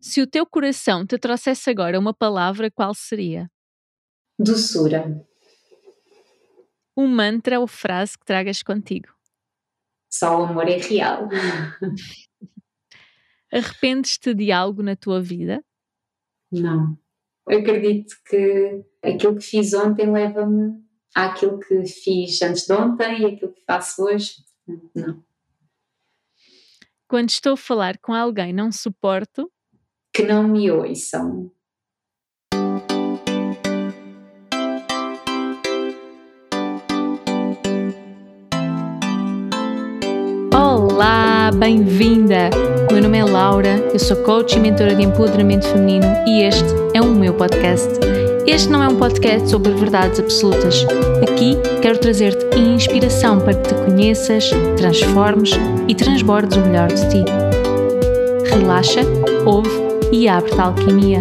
Se o teu coração te trouxesse agora uma palavra, qual seria? Doçura. Um mantra ou frase que tragas contigo? Só o amor é real. Arrependes-te de algo na tua vida? Não. Eu acredito que aquilo que fiz ontem leva-me àquilo que fiz antes de ontem e aquilo que faço hoje. Não. Quando estou a falar com alguém, não suporto que não me ouçam. Olá, bem-vinda! Meu nome é Laura, eu sou coach e mentora de empoderamento feminino e este é o meu podcast. Este não é um podcast sobre verdades absolutas. Aqui quero trazer-te inspiração para que te conheças, transformes e transbordes o melhor de ti. Relaxa, ouve e abre-te alquimia.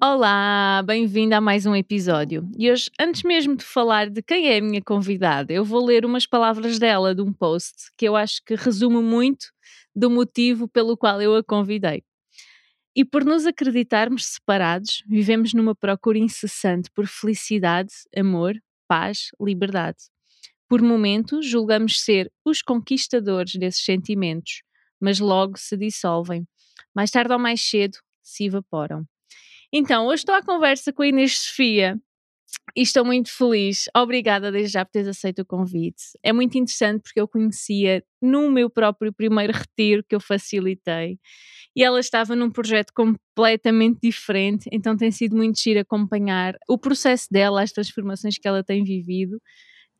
Olá, bem-vindo a mais um episódio. E hoje, antes mesmo de falar de quem é a minha convidada, eu vou ler umas palavras dela de um post que eu acho que resume muito do motivo pelo qual eu a convidei. E por nos acreditarmos separados, vivemos numa procura incessante por felicidade, amor, paz, liberdade. Por momentos, julgamos ser os conquistadores desses sentimentos, mas logo se dissolvem. Mais tarde ou mais cedo, se evaporam. Então, hoje estou à conversa com a Inês Sofia e estou muito feliz. Obrigada desde já por teres aceito o convite. É muito interessante porque eu conhecia no meu próprio primeiro retiro que eu facilitei e ela estava num projeto completamente diferente, então tem sido muito giro acompanhar o processo dela, as transformações que ela tem vivido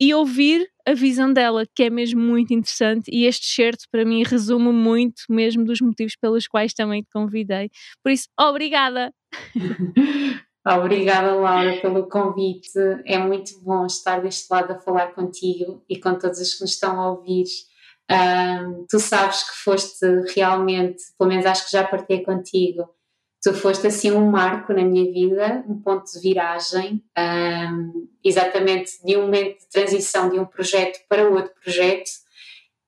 e ouvir a visão dela, que é mesmo muito interessante. E este certo, para mim, resume muito mesmo dos motivos pelos quais também te convidei. Por isso, obrigada! Obrigada, Laura, pelo convite. É muito bom estar deste lado a falar contigo e com todos os que nos estão a ouvir. Um, tu sabes que foste realmente, pelo menos acho que já partilhei contigo, tu foste assim um marco na minha vida, um ponto de viragem, um, exatamente de um momento de transição de um projeto para outro projeto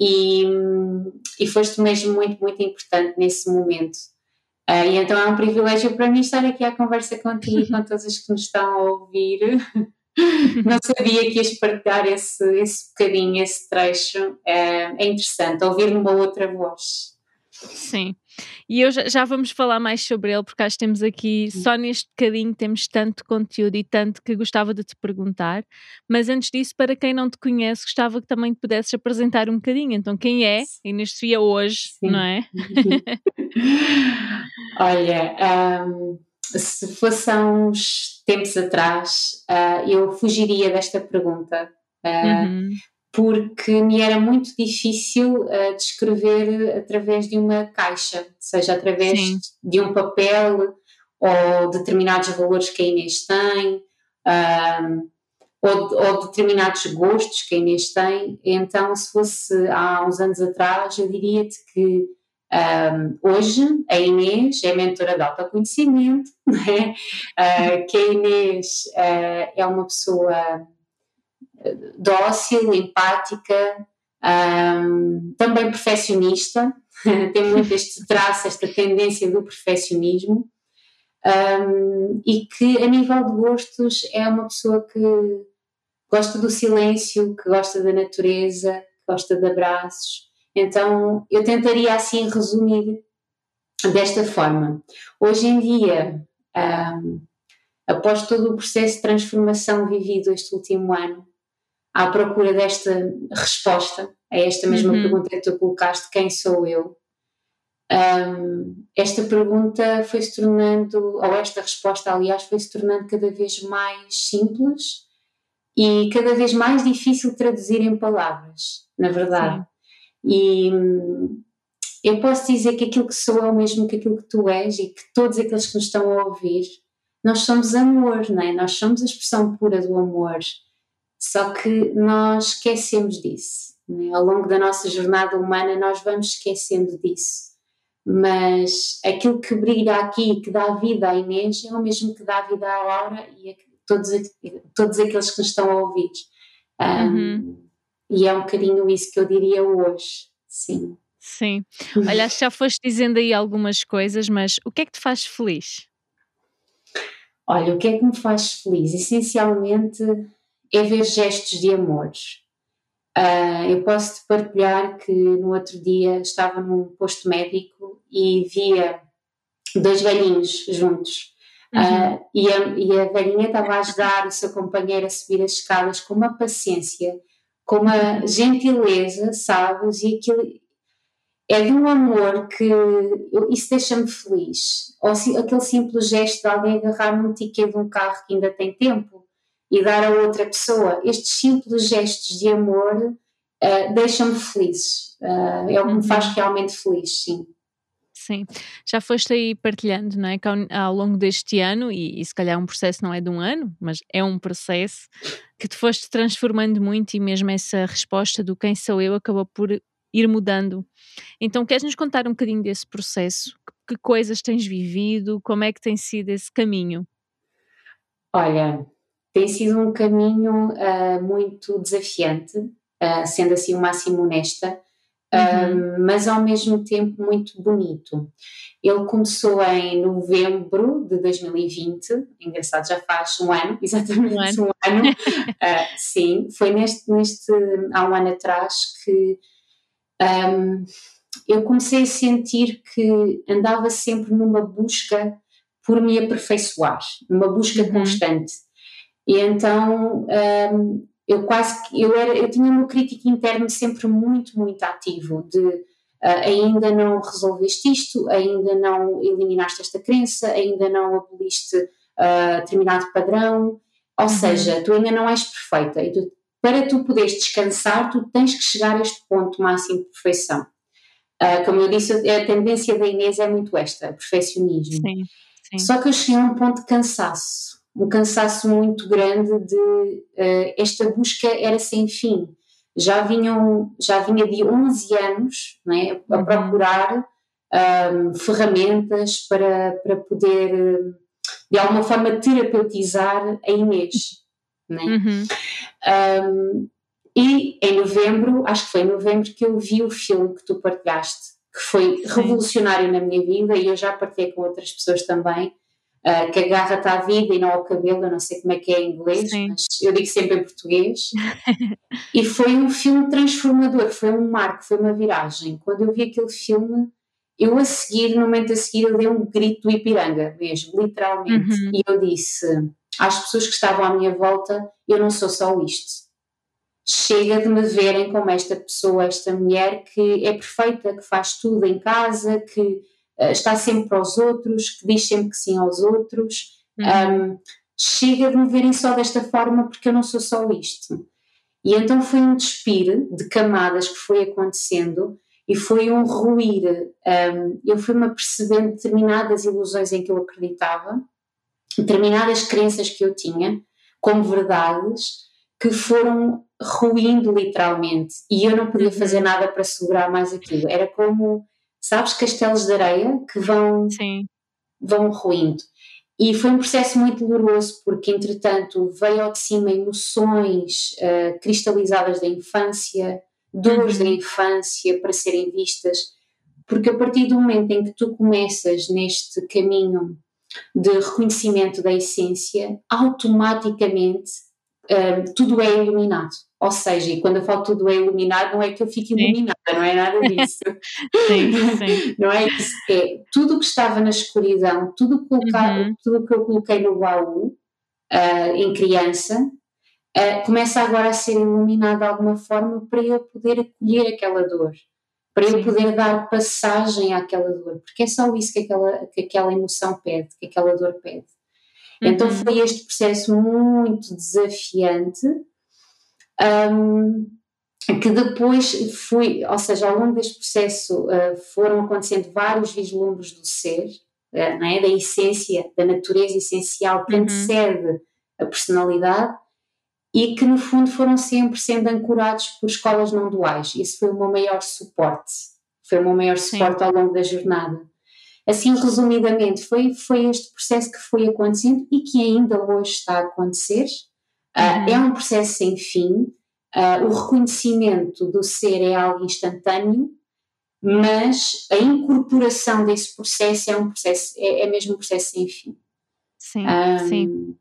e, e foste mesmo muito, muito importante nesse momento. Uh, e então é um privilégio para mim estar aqui à conversa contigo e com todos os que nos estão a ouvir. Não sabia que ias partilhar esse, esse bocadinho, esse trecho. É, é interessante ouvir numa outra voz. Sim. E eu já, já, vamos falar mais sobre ele, porque acho que temos aqui, só neste bocadinho, temos tanto conteúdo e tanto que gostava de te perguntar. Mas antes disso, para quem não te conhece, gostava que também te pudesses apresentar um bocadinho. Então, quem é Inês Sofia hoje, Sim. não é? Olha, um, se fosse há uns tempos atrás, uh, eu fugiria desta pergunta. Uh, uhum porque me era muito difícil uh, descrever através de uma caixa, seja através Sim. de um papel ou determinados valores que a Inês tem, um, ou, ou, determinados gostos que a Inês tem. Então, se fosse há uns anos atrás, eu diria-te que um, hoje a Inês é mentora de autoconhecimento, né? uh, que a Inês uh, é uma pessoa dócil, empática, um, também perfeccionista, tem muito este traço, esta tendência do perfeccionismo, um, e que a nível de gostos é uma pessoa que gosta do silêncio, que gosta da natureza, que gosta de abraços. Então eu tentaria assim resumir desta forma. Hoje em dia, um, após todo o processo de transformação vivido este último ano, à procura desta resposta a esta mesma uhum. pergunta que tu colocaste: quem sou eu? Um, esta pergunta foi se tornando, ou esta resposta, aliás, foi se tornando cada vez mais simples e cada vez mais difícil traduzir em palavras, na verdade. Sim. E hum, eu posso dizer que aquilo que sou é o mesmo que aquilo que tu és e que todos aqueles que nos estão a ouvir, nós somos amor, não é? Nós somos a expressão pura do amor. Só que nós esquecemos disso. Né? Ao longo da nossa jornada humana, nós vamos esquecendo disso. Mas aquilo que brilha aqui, que dá vida à Inês, é o mesmo que dá vida à Laura e a todos, todos aqueles que nos estão a ouvir. Um, uhum. e é um bocadinho isso que eu diria hoje, sim. Sim. Olha, já foste dizendo aí algumas coisas, mas o que é que te faz feliz? Olha, o que é que me faz feliz? Essencialmente é ver gestos de amor. Uh, eu posso te partilhar que no outro dia estava num posto médico e via dois velhinhos juntos. Uhum. Uh, e, a, e a velhinha estava a ajudar o seu companheiro a subir as escadas com uma paciência, com uma gentileza, sabes? E aquilo é de um amor que isso deixa-me feliz. Ou se, aquele simples gesto de alguém agarrar num ticket de um carro que ainda tem tempo e dar a outra pessoa. Estes simples gestos de amor uh, deixam-me feliz. Uh, é o que me faz uhum. realmente feliz, sim. Sim, já foste aí partilhando, não é? Que ao, ao longo deste ano, e, e, se calhar um processo não é de um ano, mas é um processo que te foste transformando muito e mesmo essa resposta do quem sou eu acabou por ir mudando. Então, queres nos contar um bocadinho desse processo? Que, que coisas tens vivido? Como é que tem sido esse caminho? Olha, tem sido um caminho uh, muito desafiante, uh, sendo assim o máximo honesta uhum. mas ao mesmo tempo muito bonito. Ele começou em novembro de 2020, engraçado, já faz um ano, exatamente um ano. Um ano. uh, sim, foi neste, neste, há um ano atrás que um, eu comecei a sentir que andava sempre numa busca por me aperfeiçoar, numa busca uhum. constante. E então um, eu quase que eu era eu tinha um crítico interno sempre muito muito ativo de uh, ainda não resolveste isto ainda não eliminaste esta crença ainda não aboliste uh, determinado padrão ou uhum. seja tu ainda não és perfeita e tu, para tu poderes descansar tu tens que chegar a este ponto máximo de perfeição uh, como eu disse a tendência da Inês é muito esta perfeccionismo sim, sim. só que eu cheguei a um ponto de cansaço um cansaço muito grande de uh, esta busca era sem fim. Já vinham, já vinha de 11 anos né, a uhum. procurar um, ferramentas para, para poder, de alguma forma, terapeutizar a Inês. Né? Uhum. Um, e em novembro, acho que foi em novembro que eu vi o filme que tu partilhaste, que foi Sim. revolucionário na minha vida e eu já partilhei com outras pessoas também, uh, que agarra-te à vida e não ao cabelo, eu não sei como é que é em inglês, Sim. mas eu digo sempre em português. e foi um filme transformador, foi um marco, foi uma viragem. Quando eu vi aquele filme, eu a seguir, no momento a seguir, eu dei um grito do Ipiranga, mesmo, literalmente. Uhum. E eu disse às pessoas que estavam à minha volta: eu não sou só isto. Chega de me verem como esta pessoa, esta mulher que é perfeita, que faz tudo em casa, que está sempre para os outros, que diz sempre que sim aos outros. Uhum. Um, chega de me verem só desta forma porque eu não sou só isto. E então foi um despir de camadas que foi acontecendo e foi um ruir. Um, eu fui-me apercebendo determinadas ilusões em que eu acreditava, determinadas crenças que eu tinha como verdades que foram ruindo literalmente e eu não podia uhum. fazer nada para segurar mais aquilo. Era como sabes, castelos de areia que vão, Sim. vão ruindo. E foi um processo muito doloroso, porque entretanto veio ao de cima emoções uh, cristalizadas da infância, dores uhum. da infância para serem vistas, porque a partir do momento em que tu começas neste caminho de reconhecimento da essência, automaticamente uh, tudo é iluminado. Ou seja, e quando eu falo tudo é iluminado, não é que eu fique iluminada, sim. não é nada disso. sim, sim. Não é isso. É tudo que estava na escuridão, tudo, colocar, uhum. tudo que eu coloquei no baú uh, em criança, uh, começa agora a ser iluminado de alguma forma para eu poder acolher aquela dor, para eu poder dar passagem àquela dor, porque é só isso que aquela, que aquela emoção pede, que aquela dor pede. Então uhum. foi este processo muito desafiante um, que depois fui, ou seja, ao longo deste processo uh, foram acontecendo vários vislumbres do ser, uh, não é? da essência, da natureza essencial que uhum. antecede a personalidade e que no fundo foram sempre sendo ancorados por escolas não duais. Isso foi o meu maior suporte, foi o meu maior suporte Sim. ao longo da jornada. Assim, resumidamente, foi, foi este processo que foi acontecendo e que ainda hoje está a acontecer. Ah, uhum. Uh, é um processo sem fim, Uh, o reconhecimento do ser é algo instantâneo, mas a incorporação desse processo é um processo, é, é mesmo um processo sem fim. Sim, um, sim.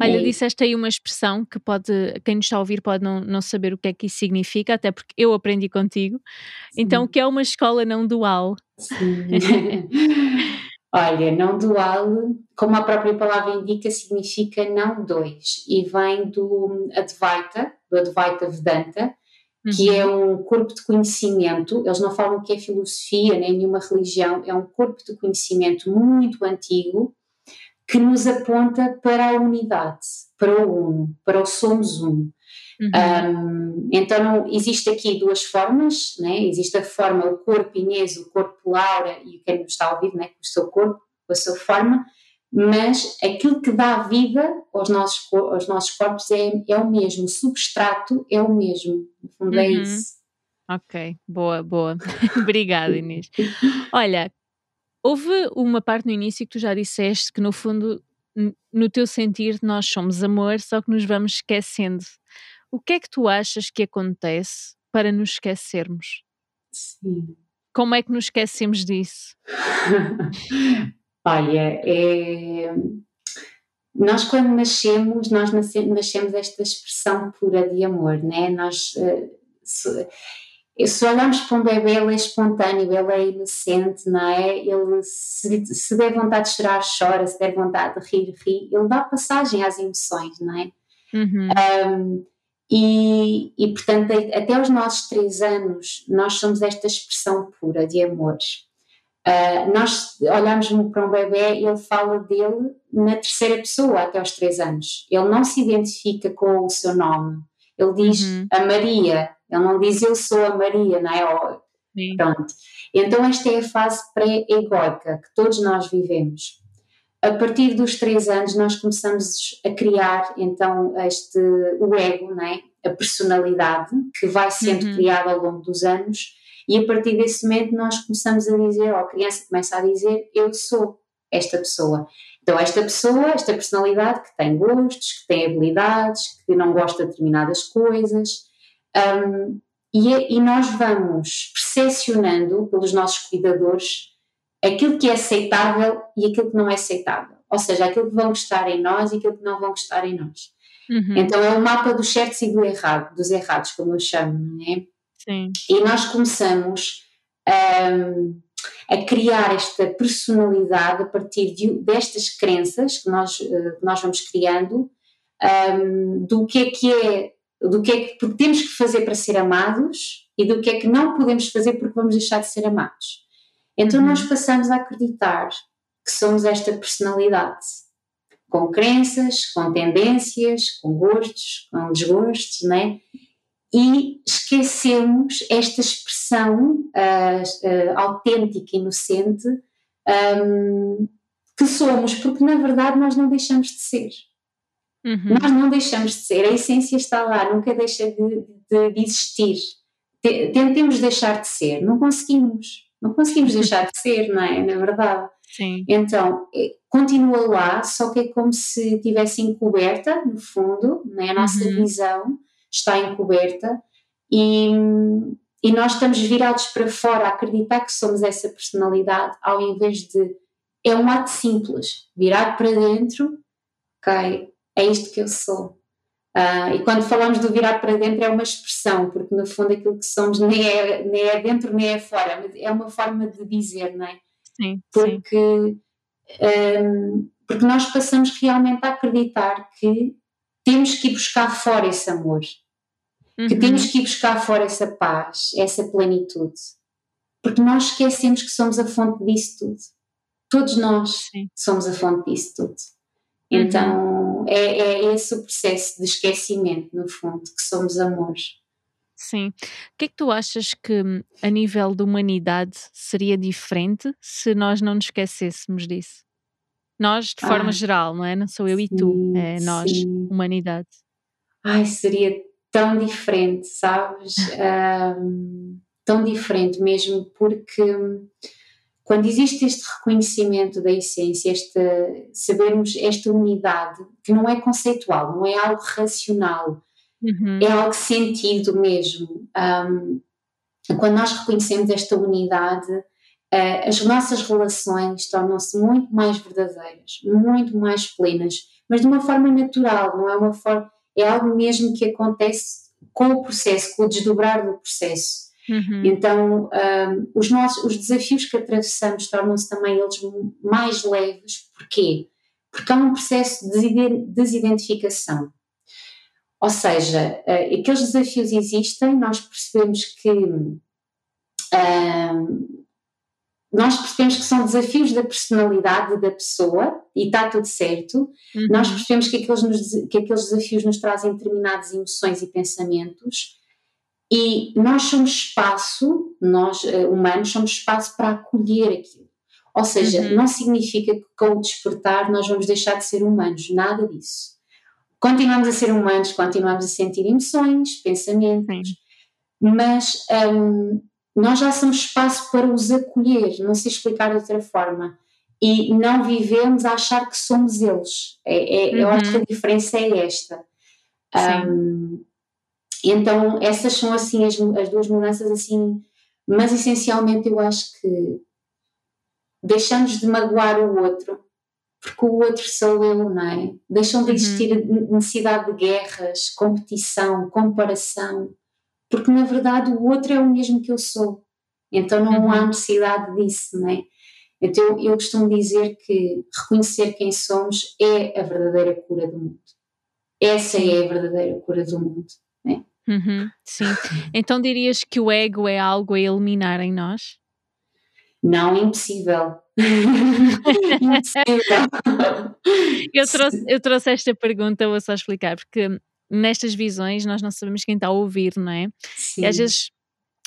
Olha, disseste aí uma expressão que pode, quem nos está a ouvir pode não, não saber o que é que isso significa, até porque eu aprendi contigo. Sim. Então, o que é uma escola não dual? Sim. Olha, não dual, como a própria palavra indica, significa não dois e vem do Advaita, do Advaita Vedanta, uhum. que é um corpo de conhecimento. Eles não falam que é filosofia nem nenhuma religião, é um corpo de conhecimento muito antigo que nos aponta para a unidade, para o uno, para o somos um. Uhum. Um, então existe aqui duas formas, né? existe a forma, o corpo Inês, o corpo Laura e quem nos está a ouvir, né? com o seu corpo, com a sua forma, mas aquilo que dá vida aos nossos, aos nossos corpos é, é o mesmo, o substrato é o mesmo, no fundo é uhum. é isso. Ok, boa, boa. Obrigada, Inês. Olha, houve uma parte no início que tu já disseste que, no fundo, no teu sentir, nós somos amor, só que nos vamos esquecendo o que é que tu achas que acontece para nos esquecermos? Sim. Como é que nos esquecemos disso? Olha, é... nós quando nascemos, nós nascemos esta expressão pura de amor, né? Nós, eh, se, olharmos para um bebê, ele é espontâneo, ele é inocente, não é? Ele, se, se der vontade de chorar, chora, se der vontade de rir, ri. Ele dá passagem às emoções, não é? Uhum. Um, e, e, portanto, até os nossos três anos, nós somos esta expressão pura de amores. Uh, nós olhamos para um bebê e ele fala dele na terceira pessoa até aos três anos. Ele não se identifica com o seu nome. Ele diz uhum. a Maria, ele não diz eu sou a Maria, não é? Pronto. Então, esta é a fase pré-egoica que todos nós vivemos. A partir dos três anos nós começamos a criar então este o ego, né? a personalidade que vai sendo uhum. criada ao longo dos anos e a partir desse momento nós começamos a dizer, ou a criança começa a dizer eu sou esta pessoa. Então esta pessoa, esta personalidade que tem gostos, que tem habilidades, que não gosta de determinadas coisas um, e, e nós vamos percepcionando pelos nossos cuidadores aquilo que é aceitável e aquilo que não é aceitável. Ou seja, aquilo que vão gostar em nós e aquilo que não vão gostar em nós. Uhum. Então é o mapa dos certos e do errado, dos errados, como eu chamo, não é? Sim. E nós começamos um, a criar esta personalidade a partir de, destas crenças que nós, uh, nós vamos criando, um, do que é que é, do que é que temos que fazer para ser amados e do que é que não podemos fazer porque vamos deixar de ser amados. Então nós uhum. passamos a acreditar que somos esta personalidade, com crenças, com tendências, com gostos, com desgostos, né? E esquecemos esta expressão uh, uh, autêntica, inocente, um, que somos, porque na verdade nós não deixamos de ser. Uhum. Nós não deixamos de ser, a essência está lá, nunca deixa de, de, de existir. Tentemos deixar de ser, não conseguimos. Não conseguimos deixar de ser, não é? Na verdade. Sim. Então, é, continua lá, só que é como se estivesse encoberta, no fundo, né? a nossa uhum. visão está encoberta e, e nós estamos virados para fora a acreditar que somos essa personalidade, ao invés de. É um ato simples, virar para dentro, ok, é isto que eu sou. Uh, e quando falamos do virar para dentro é uma expressão, porque no fundo aquilo que somos nem é, nem é dentro nem é fora, mas é uma forma de dizer, não é? Sim. Porque, sim. Um, porque nós passamos realmente a acreditar que temos que ir buscar fora esse amor, uhum. que temos que ir buscar fora essa paz, essa plenitude, porque nós esquecemos que somos a fonte disso tudo. Todos nós sim. somos a fonte disso tudo. Uhum. Então é, é esse o processo de esquecimento, no fundo, que somos amores. Sim. O que é que tu achas que a nível de humanidade seria diferente se nós não nos esquecêssemos disso? Nós, de forma ah, geral, não é? Não sou eu sim, e tu, é nós, sim. humanidade. Ai, seria tão diferente, sabes? um, tão diferente mesmo, porque quando existe este reconhecimento da essência, esta, sabermos esta unidade, que não é conceitual, não é algo racional, uhum. é algo sentido mesmo. Um, quando nós reconhecemos esta unidade, uh, as nossas relações tornam-se muito mais verdadeiras, muito mais plenas, mas de uma forma natural, não é uma forma, é algo mesmo que acontece com o processo, com o desdobrar do processo. Uhum. Então, um, os, nossos, os desafios que atravessamos tornam-se também eles mais leves. Porquê? Porque há um processo de desidentificação. Ou seja, uh, aqueles desafios existem, nós percebemos que. Um, nós percebemos que são desafios da personalidade da pessoa e está tudo certo. Uhum. Nós percebemos que aqueles, nos, que aqueles desafios nos trazem determinadas emoções e pensamentos e nós somos espaço, nós uh, humanos somos espaço para acolher aquilo. Ou seja, uhum. não significa que com o despertar nós vamos deixar de ser humanos, nada disso. Continuamos a ser humanos, continuamos a sentir emoções, pensamentos, mas um, nós já somos espaço para os acolher, não sei explicar de outra forma. E não vivemos a achar que somos eles. É, é, uhum. Eu acho que a uhum. diferença é esta. Um, então, essas são assim as, as duas mudanças assim, mas essencialmente eu acho que deixamos de magoar o outro, porque o outro sou eu, não é? Deixam de uhum. existir uhum. necessidade de guerras, competição, comparação, porque na verdade o outro é o mesmo que eu sou. Então não uhum. há necessidade disso, não é? Então eu costumo dizer que reconhecer quem somos é a verdadeira cura do mundo. Essa é a verdadeira cura do mundo. É? Uhum, sim. Então dirias que o ego é algo a eliminar em nós? Não, impossível. impossível. eu, trouxe, eu trouxe esta pergunta, vou só explicar, porque nestas visões nós não sabemos quem está a ouvir, não é? Sim. E às vezes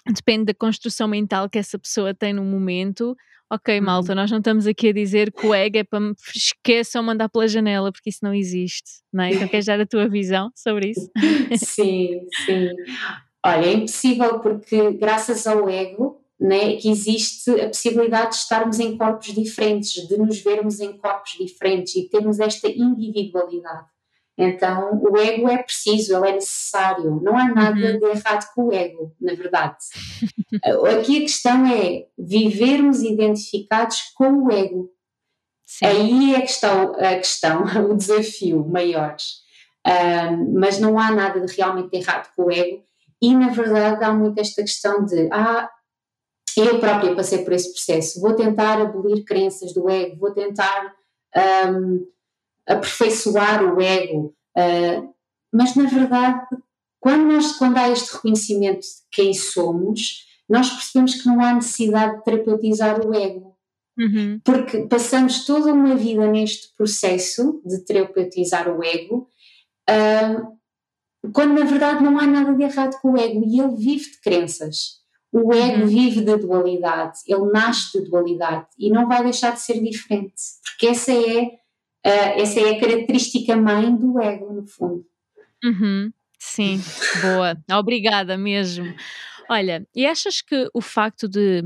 depende da construção mental que essa pessoa tem no momento ok, uhum. malta, nós não estamos aqui a dizer que o ego é para me esqueçam mandar pela janela, porque isso não existe, não é? Então queres dar a tua visão sobre isso? sim, sim. Olha, é impossível porque graças ao ego né, que existe a possibilidade de estarmos em corpos diferentes, de nos vermos em corpos diferentes e termos esta individualidade. Então, o ego é preciso, ele é necessário. Não há nada uhum. de errado com o ego, na verdade. Aqui a questão é vivermos identificados com o ego. Sim. Aí é que está a questão, o desafio maior. Um, mas não há nada de realmente errado com o ego. E, na verdade, há muito esta questão de ah, eu própria passei por esse processo, vou tentar abolir crenças do ego, vou tentar um, aperfeiçoar o ego, uh, mas na verdade, quando, nós, quando há este reconhecimento de quem somos, nós percebemos que não há necessidade de terapeutizar o ego. Uhum. Porque passamos toda uma vida neste processo de terapeutizar o ego, uh, quando na verdade não há nada de errado com o ego e ele vive de crenças. O ego uhum. vive de dualidade, ele nasce de dualidade e não vai deixar de ser diferente, porque essa é Uh, essa é a característica mãe do ego, no fundo. Uhum, sim, boa. Obrigada mesmo. Olha, e achas que o facto de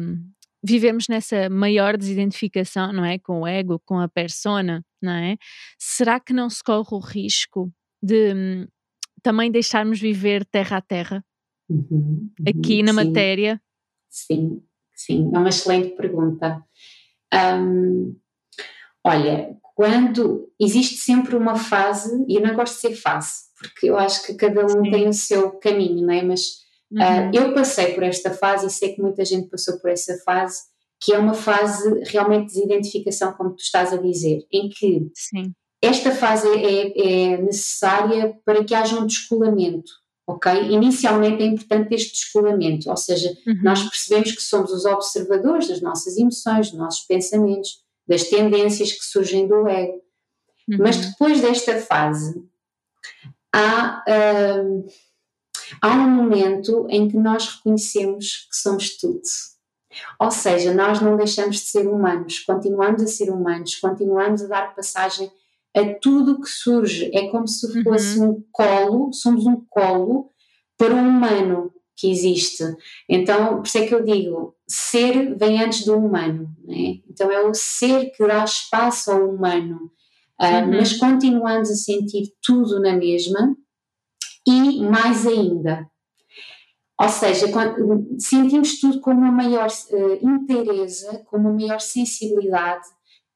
vivermos nessa maior desidentificação, não é? Com o ego, com a persona, não é? Será que não se corre o risco de hum, também deixarmos viver terra a terra? Uhum, uhum, aqui na sim, matéria? Sim, sim, é uma excelente pergunta. Um, olha, quando existe sempre uma fase, e eu não gosto de ser fase, porque eu acho que cada um Sim. tem o seu caminho, não é? Mas uhum. uh, eu passei por esta fase e sei que muita gente passou por essa fase, que é uma fase realmente de desidentificação, como tu estás a dizer, em que Sim. esta fase é, é necessária para que haja um descolamento. Ok? Inicialmente é importante este descolamento, ou seja, uhum. nós percebemos que somos os observadores das nossas emoções, dos nossos pensamentos, das tendências que surgem do ego. Uhum. Mas depois desta fase, há, uh, há um momento em que nós reconhecemos que somos tudo. Ou seja, nós não deixamos de ser humanos, continuamos a ser humanos, continuamos a dar passagem a tudo o que surge. É como se uhum. fosse uhum. um colo, somos um colo para o humano que existe. Então, por isso é que eu digo, ser vem antes do humano, né? então é o ser que dá espaço ao humano, uh, uhum. mas continuamos a sentir tudo na mesma e mais ainda. Ou seja, quando, sentimos tudo com uma maior uh, inteireza, com uma maior sensibilidade,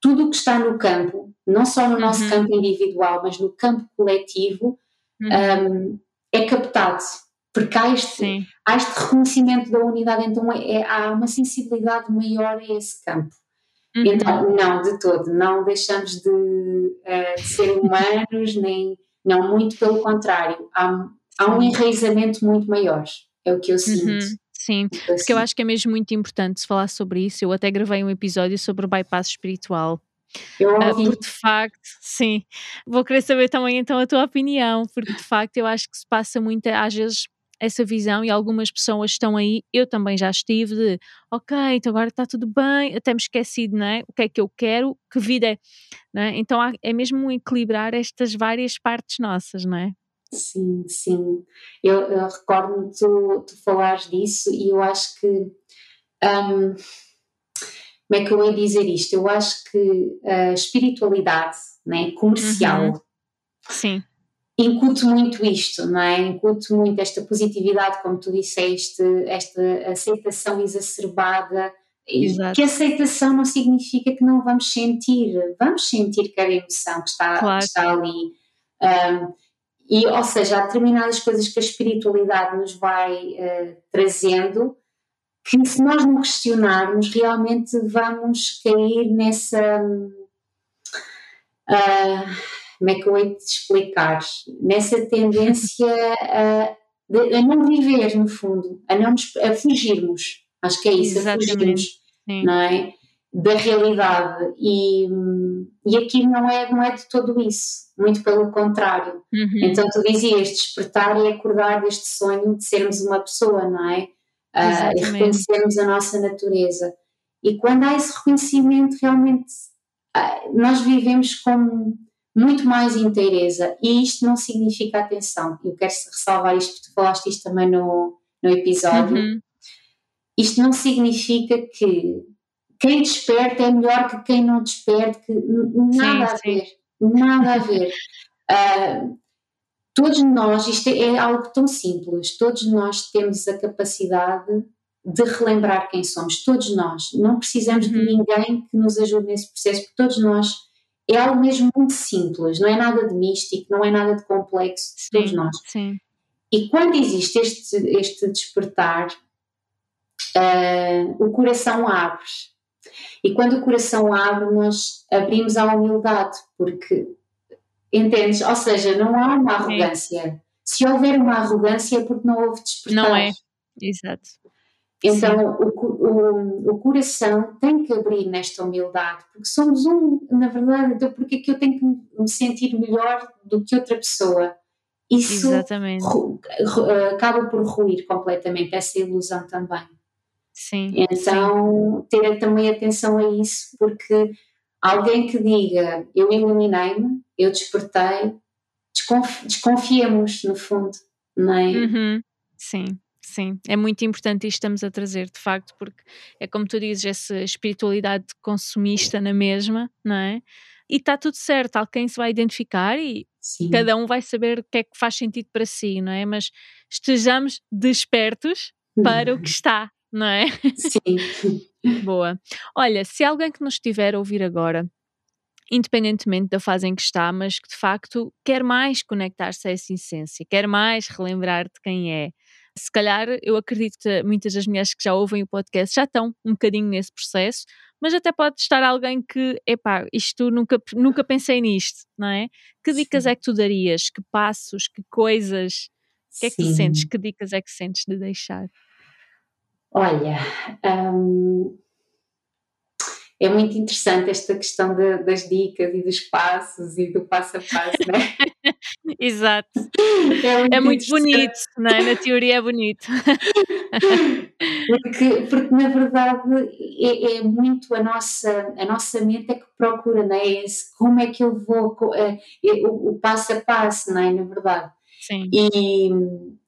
tudo o que está no campo, não só no nosso uhum. campo individual, mas no campo coletivo, uhum. um, é captado. Porque há este, há este reconhecimento da unidade, então é, é, há uma sensibilidade maior a esse campo. Uhum. Então, não, de todo, não deixamos de, uh, de ser humanos, nem, não, muito pelo contrário, há, há um enraizamento muito maior, é o que eu sinto. Uhum. Sim, porque eu acho que é mesmo muito importante se falar sobre isso. Eu até gravei um episódio sobre o bypass espiritual. Eu uh, porque de facto, sim, vou querer saber também então a tua opinião, porque de facto eu acho que se passa muito, às vezes, essa visão e algumas pessoas estão aí, eu também já estive de, ok, então agora está tudo bem, até me esqueci de, não é? O que é que eu quero, que vida é, é? Então é mesmo equilibrar estas várias partes nossas, não é? Sim, sim. Eu, eu recordo-me tu, tu falares disso e eu acho que. Um, como é que eu ia dizer isto? Eu acho que a espiritualidade né, comercial. Uhum. Sim. Incute muito isto, não é? Incute muito esta positividade, como tu disseste, esta aceitação exacerbada. Exato. Que aceitação não significa que não vamos sentir, vamos sentir cada emoção que está, claro. que está ali. Um, e, ou seja, há determinadas coisas que a espiritualidade nos vai uh, trazendo que, se nós não questionarmos, realmente vamos cair nessa. Uh, como é que eu hei de explicar? Nessa tendência a, a, não viver, no fundo, a, não nos, a fugirmos. Acho que é isso, Exatamente. a fugirmos. Sim. Não é? da realidade e, e aqui não é, não é de todo isso, muito pelo contrário. Uhum. Então tu dizias despertar e acordar deste sonho de sermos uma pessoa, não é? Uh, e reconhecermos a nossa natureza. E quando há esse reconhecimento, realmente uh, nós vivemos com muito mais inteireza e isto não significa atenção. Eu quero ressalvar isto, porque tu falaste isto também no, no episódio. Uhum. Isto não significa que quem desperta é melhor que quem não desperta, que nada sim, a ver, nada a ver. Uh, todos nós, isto é, é algo tão simples, todos nós temos a capacidade de relembrar quem somos, todos nós. Não precisamos uhum. de ninguém que nos ajude nesse processo, porque todos nós é algo mesmo muito simples, não é nada de místico, não é nada de complexo, todos nós. Sim. E quando existe este, este despertar, uh, o coração abre e quando o coração abre, nós abrimos à humildade, porque entendes? Ou seja, não há uma arrogância. Sim. Se houver uma arrogância é porque não houve despertar. Não é, exato. Então o, o, o, coração tem que abrir nesta humildade, porque somos um, na verdade, então porque é que eu tenho que me sentir melhor do que outra pessoa? Isso Exatamente. acaba por ruir completamente essa ilusão também. Sim. Então, sim. ter também atenção a isso, porque alguém que diga eu iluminei-me, eu despertei, desconfi desconfiemos, no fundo, não é? Uhum. Sim. Sim, é muito importante isto estamos a trazer, de facto, porque é como tu dizes, essa espiritualidade consumista na mesma, não é? E está tudo certo, alguém se vai identificar e Sim. cada um vai saber o que é que faz sentido para si, não é? Mas estejamos despertos para o que está, não é? Sim. Boa. Olha, se alguém que nos estiver a ouvir agora, independentemente da fase em que está, mas que de facto quer mais conectar-se a essa essência, quer mais relembrar de quem é. Se calhar, eu acredito que muitas das mulheres que já ouvem o podcast já estão um bocadinho nesse processo, mas até pode estar alguém que, epá, isto nunca, nunca pensei nisto, não é? Que dicas Sim. é que tu darias? Que passos? Que coisas? O que é que tu sentes? Que dicas é que sentes de deixar? Olha, hum, é muito interessante esta questão de, das dicas e dos passos e do passo a passo, não é? Exato. É muito, é muito bonito, não é? Na teoria é bonito. porque, porque na verdade é, é, muito a nossa, a nossa mente é que procura, não é? Esse, como é que eu vou, é, é, o, o passo a passo, não é? Na verdade. Sim. E,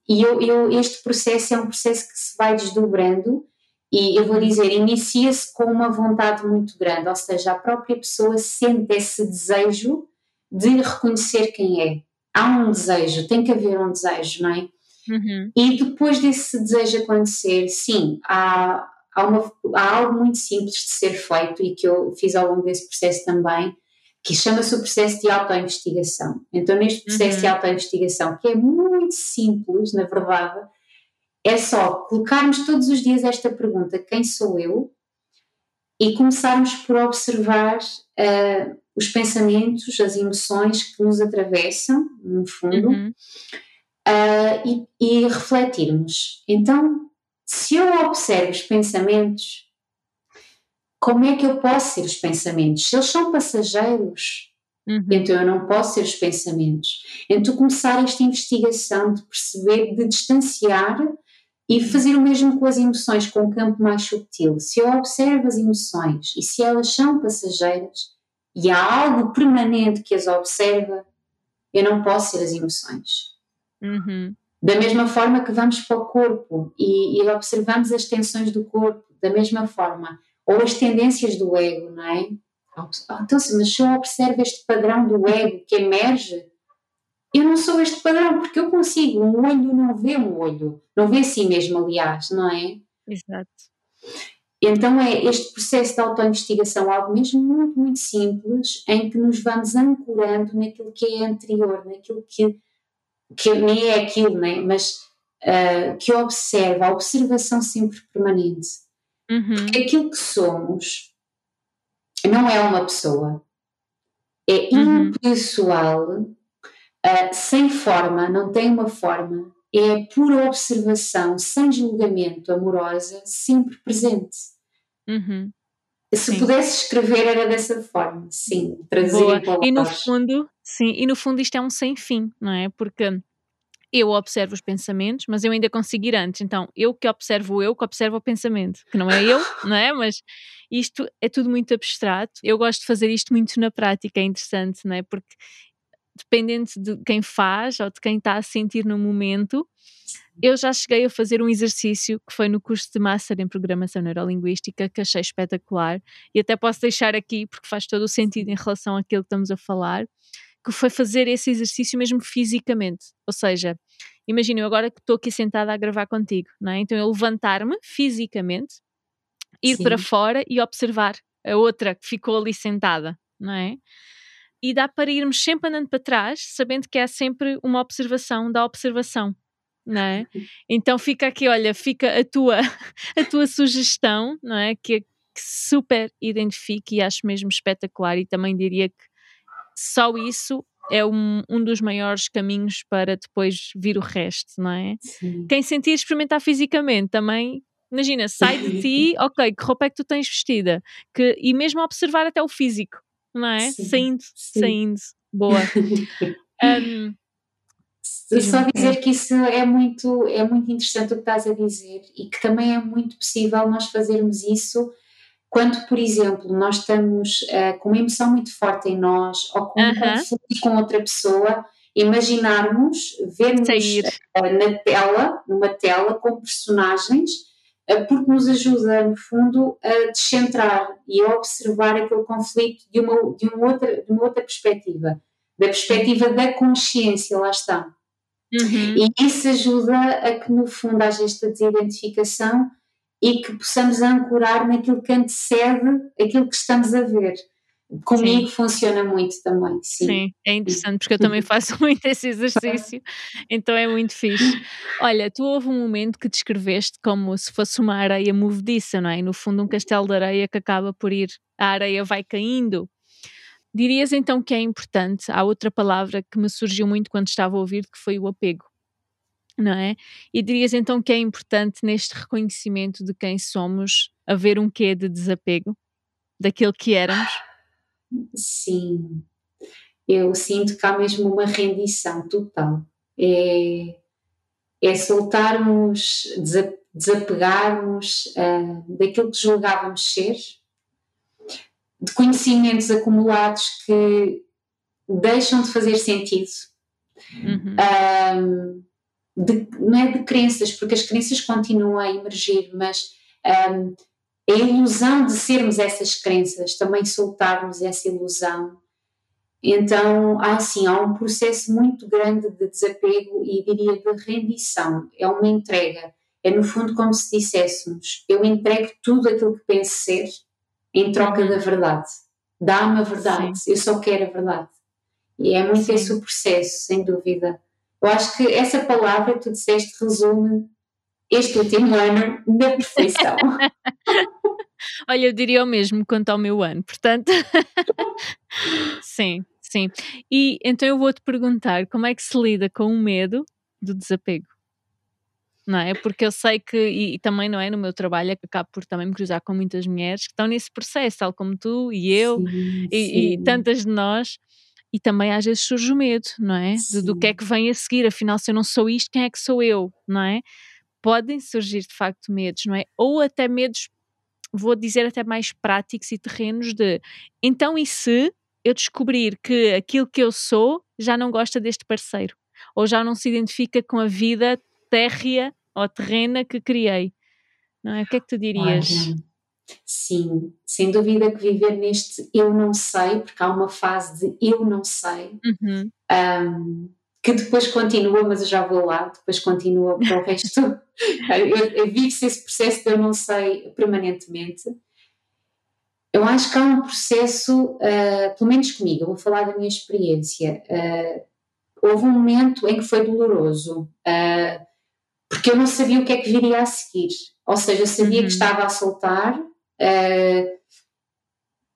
e eu, eu, este processo é um processo que se vai desdobrando e eu vou dizer, inicia-se com uma vontade muito grande, ou seja, a própria pessoa sente esse desejo de reconhecer quem é. há um desejo, tem que haver um desejo, não é? Uhum. E depois desse desejo acontecer, sim, há, há, uma, há algo muito simples de ser feito e que eu fiz ao longo desse processo também, que chama-se o processo de autoinvestigação. Então, neste processo uhum. de autoinvestigação, que é muito simples, na verdade, é só colocarmos todos os dias esta pergunta: quem sou eu? E começarmos por observar uh, os pensamentos, as emoções que nos atravessam, no fundo, uhum. uh, e, e refletirmos. Então, se eu observo os pensamentos, como é que eu posso ser os pensamentos? Se eles são passageiros, uhum. então eu não posso ser os pensamentos. Então começar esta investigação de perceber, de distanciar e fazer o mesmo com as emoções, com um campo mais subtil. Se eu observo as emoções e se elas são passageiras e há algo permanente que as observa, eu não posso ser as emoções. Uhum. Da mesma forma que vamos para o corpo e, e, observamos as tensões do corpo, da mesma forma, ou as tendências do ego, não é? Então, mas se eu observo este padrão do ego que emerge, eu não sou este padrão, porque eu consigo, um olho não vê um olho, não vê si mesmo, aliás, não é? Exato. Então é este processo de autoinvestigação, algo mesmo muito, muito simples, em que nos vamos ancorando naquilo que é anterior, naquilo que, que nem é aquilo, né? mas uh, que observa, a observação sempre permanente. Uhum. Porque aquilo que somos não é uma pessoa, é uhum. Uh, sem forma, não tem uma forma, é pura observação, sem julgamento, amorosa, sempre presente. Uhum. Se sim. pudesse escrever era dessa forma, sim, traduzir em E no fundo, sim, e no fundo isto é um sem fim, não é? Porque eu observo os pensamentos, mas eu ainda consigo ir antes. Então, eu que observo eu, que observo o pensamento, que não é eu, não é? Mas isto é tudo muito abstrato. Eu gosto de fazer isto muito na prática, é interessante, não é? Porque dependente de quem faz ou de quem está a sentir no momento. Eu já cheguei a fazer um exercício que foi no curso de Master em Programação Neurolinguística, que achei espetacular, e até posso deixar aqui porque faz todo o sentido em relação àquilo que estamos a falar, que foi fazer esse exercício mesmo fisicamente. Ou seja, imagina eu agora que estou aqui sentada a gravar contigo, não é? Então eu levantar-me fisicamente, ir Sim. para fora e observar a outra que ficou ali sentada, não é? E dá para irmos sempre andando para trás, sabendo que é sempre uma observação da observação. Não é? Então fica aqui, olha, fica a tua, a tua sugestão, não é? Que, que super identifique e acho mesmo espetacular e também diria que só isso é um, um dos maiores caminhos para depois vir o resto, não é? Sim. Quem sentir experimentar fisicamente também imagina, sai de ti, ok, que roupa é que tu tens vestida? Que, e mesmo observar até o físico, não é? Sim, saindo, sim. saindo. Boa. um, só dizer que isso é muito, é muito interessante o que estás a dizer e que também é muito possível nós fazermos isso quando, por exemplo, nós estamos uh, com uma emoção muito forte em nós ou com uh -huh. um com outra pessoa, imaginarmos, vermos uh, na tela, numa tela, com personagens porque nos ajuda, no fundo, a descentrar e a observar aquele conflito de uma, de uma, outra, de uma outra perspectiva, da perspectiva da consciência, lá está. Uhum. E isso ajuda a que, no fundo, haja esta desidentificação e que possamos ancorar naquilo que antecede aquilo que estamos a ver. Comigo sim. funciona muito também, sim. Sim, é interessante porque eu também faço muito esse exercício, então é muito fixe. Olha, tu houve um momento que descreveste como se fosse uma areia movediça, não é? no fundo, um castelo de areia que acaba por ir, a areia vai caindo. Dirias então que é importante, há outra palavra que me surgiu muito quando estava a ouvir, que foi o apego, não é? E dirias então que é importante neste reconhecimento de quem somos haver um quê de desapego daquilo que éramos? Sim, eu sinto que há mesmo uma rendição total. É, é soltarmos, desapegarmos uh, daquilo que julgávamos ser, de conhecimentos acumulados que deixam de fazer sentido. Uhum. Um, de, não é de crenças, porque as crenças continuam a emergir, mas um, a ilusão de sermos essas crenças, também soltarmos essa ilusão, Então, há assim, há um processo muito grande de desapego e diria de rendição. É uma entrega. É no fundo como se disséssemos: eu entrego tudo aquilo que penso ser em troca uhum. da verdade. Dá-me a verdade, Sim. eu só quero a verdade. E é muito Sim. esse o processo, sem dúvida. Eu acho que essa palavra que tu disseste resume este último ano na perfeição. Olha, eu diria o mesmo quanto ao meu ano, portanto. sim, sim. E então eu vou-te perguntar como é que se lida com o medo do desapego? Não é? Porque eu sei que, e, e também não é no meu trabalho, é que acabo por também me cruzar com muitas mulheres que estão nesse processo, tal como tu e eu sim, e, sim. e tantas de nós e também às vezes surge o medo, não é? Do, do, que é que vem a seguir, afinal, se eu não sou isto, quem é que sou eu, não é? Podem surgir de facto medos, não é? Ou até medos vou dizer até mais práticos e terrenos de então e se eu descobrir que aquilo que eu sou já não gosta deste parceiro ou já não se identifica com a vida térrea ou terrena que criei, não é? O que é que tu dirias? Olha, sim, sem dúvida que viver neste eu não sei, porque há uma fase de eu não sei, uhum. um, que depois continua, mas eu já vou lá, depois continua para o resto. eu, eu vivo-se esse processo de eu não sei permanentemente. Eu acho que há um processo, uh, pelo menos comigo, eu vou falar da minha experiência. Uh, houve um momento em que foi doloroso, uh, porque eu não sabia o que é que viria a seguir. Ou seja, eu sabia uhum. que estava a soltar,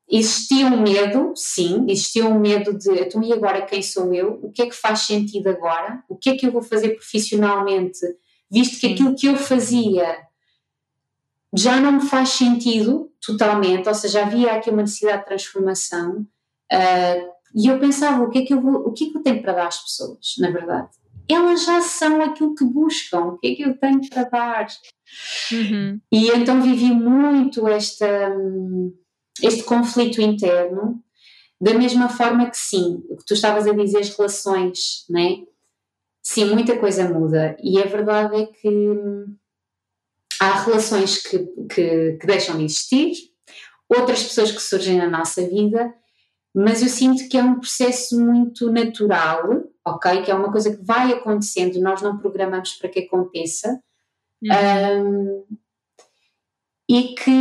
Existia um medo, sim, existia um medo de então e agora quem sou eu? O que é que faz sentido agora? O que é que eu vou fazer profissionalmente, visto que aquilo que eu fazia já não me faz sentido totalmente, ou seja, havia aqui uma necessidade de transformação. Uh, e eu pensava, o que é que eu vou, o que é que eu tenho para dar às pessoas, na verdade? Elas já são aquilo que buscam, o que é que eu tenho para dar? Uhum. E então vivi muito esta. Hum, este conflito interno, da mesma forma que sim, o que tu estavas a dizer, as relações, né? Sim, muita coisa muda e a verdade é que há relações que, que, que deixam de existir, outras pessoas que surgem na nossa vida, mas eu sinto que é um processo muito natural, ok? Que é uma coisa que vai acontecendo, nós não programamos para que aconteça. Uhum. Um, e que,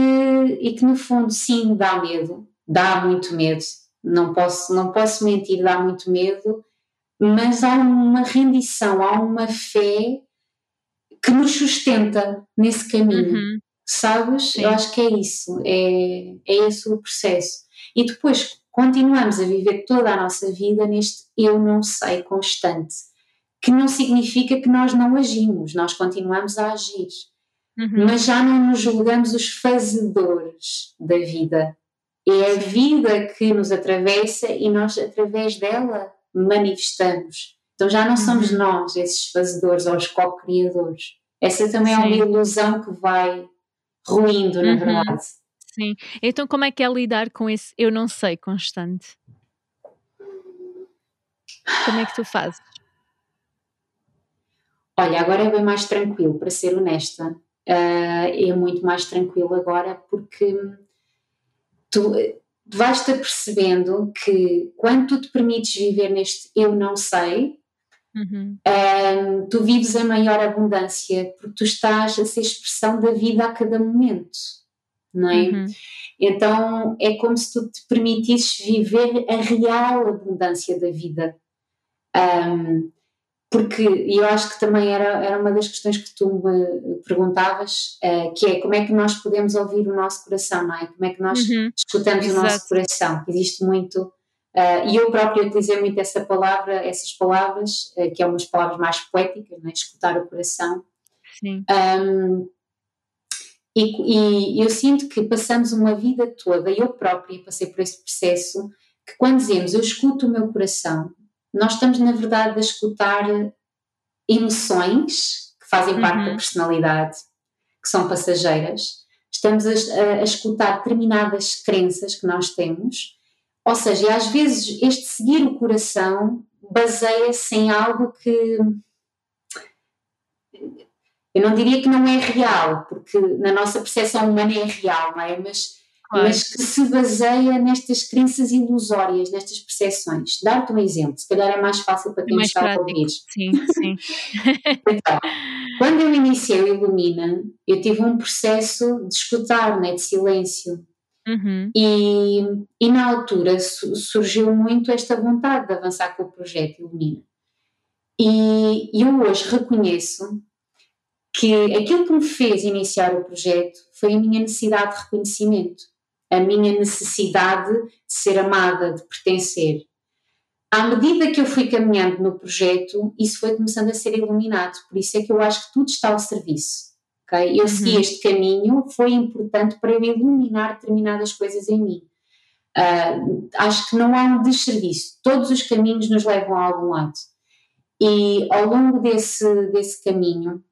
e que no fundo sim dá medo, dá muito medo, não posso, não posso mentir, dá muito medo, mas há uma rendição, há uma fé que nos sustenta nesse caminho, uhum. sabes? Sim. Eu acho que é isso, é, é esse o processo. E depois continuamos a viver toda a nossa vida neste eu não sei constante, que não significa que nós não agimos, nós continuamos a agir uhum. mas já não nos julgamos os fazedores da vida. É a vida que nos atravessa e nós, através dela, manifestamos. Então já não somos uhum. nós esses fazedores ou os co-criadores. Essa também Sim. é uma ilusão que vai ruindo, na uhum. verdade. Sim. Então, como é que é lidar com esse eu não sei constante? Como é que tu fazes? Olha, agora é bem mais tranquilo, para ser honesta é muito mais tranquilo agora porque tu vais-te percebendo que quando tu te permites viver neste eu não sei, uhum. uh, tu vives a maior abundância porque tu estás a ser expressão da vida a cada momento, não é? Uhum. Então é como se tu te permitisses viver a real abundância da vida. Um, porque eu acho que também era, era uma das questões que tu me perguntavas, uh, que é como é que nós podemos ouvir o nosso coração, não é? Como é que nós uhum. escutamos Exato. o nosso coração? Existe muito, uh, e eu própria utilizei muito essa palavra, essas palavras, uh, que é umas palavras mais poéticas, não é? Escutar o coração. Sim. Um, e, e eu sinto que passamos uma vida toda, eu própria passei por esse processo, que quando dizemos eu escuto o meu coração, nós estamos, na verdade, a escutar emoções que fazem uhum. parte da personalidade, que são passageiras, estamos a, a, a, escutar determinadas crenças que nós temos, ou seja, às vezes este seguir o coração baseia-se em algo que eu não diria que não é real, porque na nossa percepção humana é real, não é? Mas claro. mas que se baseia nestas crenças ilusórias, nestas percepções. Dar-te um exemplo, se calhar é mais fácil para quem é está prático. a ouvir. Sim, sim. então, quando eu iniciei o Ilumina, eu tive um processo de escutar, né, de silêncio. Uhum. E, e na altura surgiu muito esta vontade de avançar com o projeto Ilumina. E eu hoje reconheço que aquilo que me fez iniciar o projeto foi a minha necessidade de reconhecimento, a minha necessidade de ser amada, de pertencer. À medida que eu fui caminhando no projeto, isso foi começando a ser iluminado, por isso é que eu acho que tudo está ao serviço. Okay? Eu uhum. segui este caminho, foi importante para eu iluminar determinadas coisas em mim. Uh, acho que não há um desserviço, todos os caminhos nos levam a algum lado. E ao longo desse, desse caminho,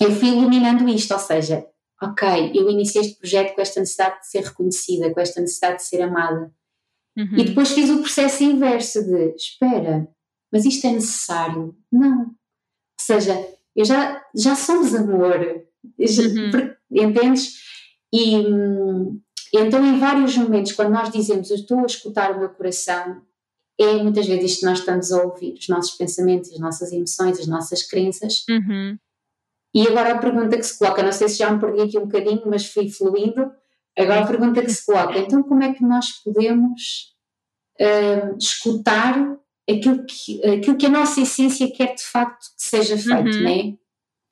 eu fui iluminando isto, ou seja, ok, eu iniciei este projeto com esta necessidade de ser reconhecida, com esta necessidade de ser amada. Uhum. E depois fiz o processo inverso de, espera, mas isto é necessário? Não. Ou seja, eu já, já somos amor, uhum. entendes? E, e então em vários momentos, quando nós dizemos eu estou a escutar o meu coração, é muitas vezes isto que nós estamos a ouvir, os nossos pensamentos, as nossas emoções, as nossas crenças. Uhum. E agora a pergunta que se coloca, não sei se já me perdi aqui um bocadinho, mas fui fluindo. Agora a pergunta que se coloca, então como é que nós podemos uh, escutar aquilo que, aquilo que a nossa essência quer de facto que seja feito, uhum. não é?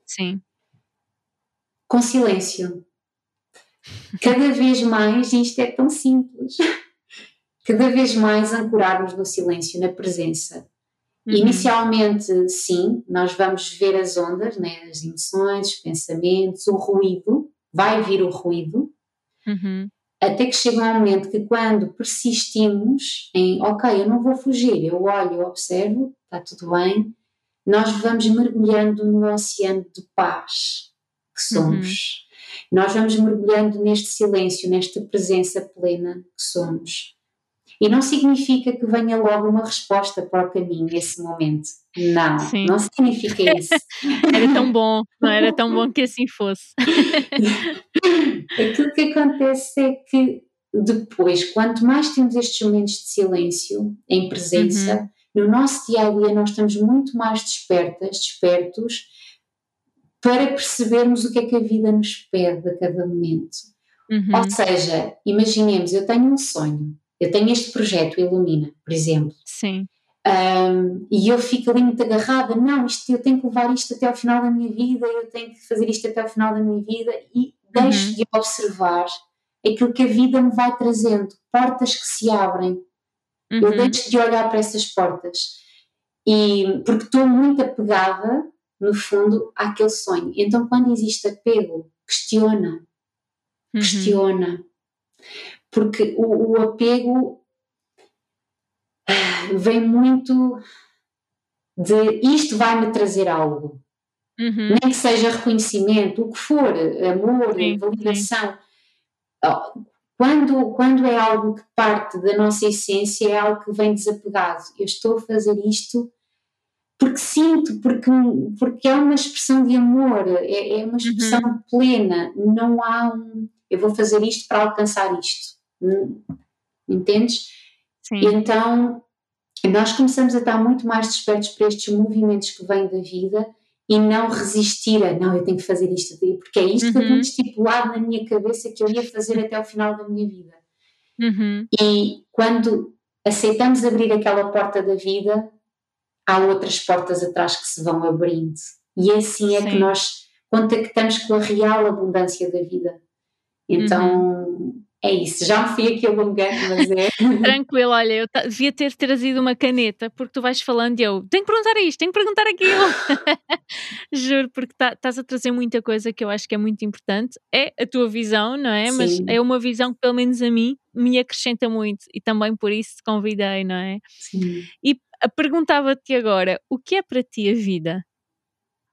Sim. Com silêncio. Cada vez mais, e isto é tão simples, cada vez mais ancorarmos no silêncio, na presença. Uhum. Inicialmente, sim, nós vamos ver as ondas, né, as emoções, os pensamentos, o ruído, vai vir o ruído, uhum. até que chega um momento que quando persistimos em, ok, eu não vou fugir, eu olho, eu observo, está tudo bem, nós vamos mergulhando no oceano de paz que uhum. somos. Uhum. Nós vamos mergulhando neste silêncio, nesta presença plena que somos. E não significa que venha logo uma resposta para o caminho nesse momento. Não, Sim. não significa isso. era tão bom, não era tão bom que assim fosse. Aquilo que acontece é que depois, quanto mais temos estes momentos de silêncio, em presença, uhum. no nosso dia a dia nós estamos muito mais despertas, despertos, para percebermos o que é que a vida nos pede a cada momento. Uhum. Ou seja, imaginemos, eu tenho um sonho, eu tenho este projeto, Ilumina, por exemplo. Sim. Um, e eu fico ali muito agarrada, não, isto, eu tenho que levar isto até ao final da minha vida, eu tenho que fazer isto até ao final da minha vida e deixo uhum. de observar aquilo que a vida me vai trazendo, portas que se abrem. Uhum. Eu deixo de olhar para essas portas. E porque estou muito apegada, no fundo, àquele sonho. Então, quando existe apego, questiona. Uhum. Questiona porque o, o apego vem muito de isto vai-me trazer algo. Uhum. Nem que seja reconhecimento, o que for, amor, sim, validação. Sim. Quando, quando é algo que parte da nossa essência, é algo que vem desapegado. Eu estou a fazer isto porque sinto, porque, porque é uma expressão de amor, é, é uma expressão uhum. plena. Não há um. Eu vou fazer isto para alcançar isto. Entendes? Sim. Então, nós começamos a estar muito mais despertos para estes movimentos que vêm da vida e não resistir a, não, eu tenho que fazer isto, porque é isto uhum. que eu tinha uhum. estipulado na minha cabeça que eu ia fazer até o final da minha vida. Uhum. E quando aceitamos abrir aquela porta da vida, há outras portas atrás que se vão abrindo. E assim é Sim. que nós contactamos com a real abundância da vida. Então, uhum. É isso, já me fui aqui alongando, mas é. Tranquilo, olha, eu devia ter trazido uma caneta, porque tu vais falando e eu tenho que perguntar isto, tenho que perguntar aquilo. Juro, porque tá, estás a trazer muita coisa que eu acho que é muito importante. É a tua visão, não é? Sim. Mas é uma visão que, pelo menos a mim, me acrescenta muito e também por isso te convidei, não é? Sim. E perguntava-te agora, o que é para ti a vida?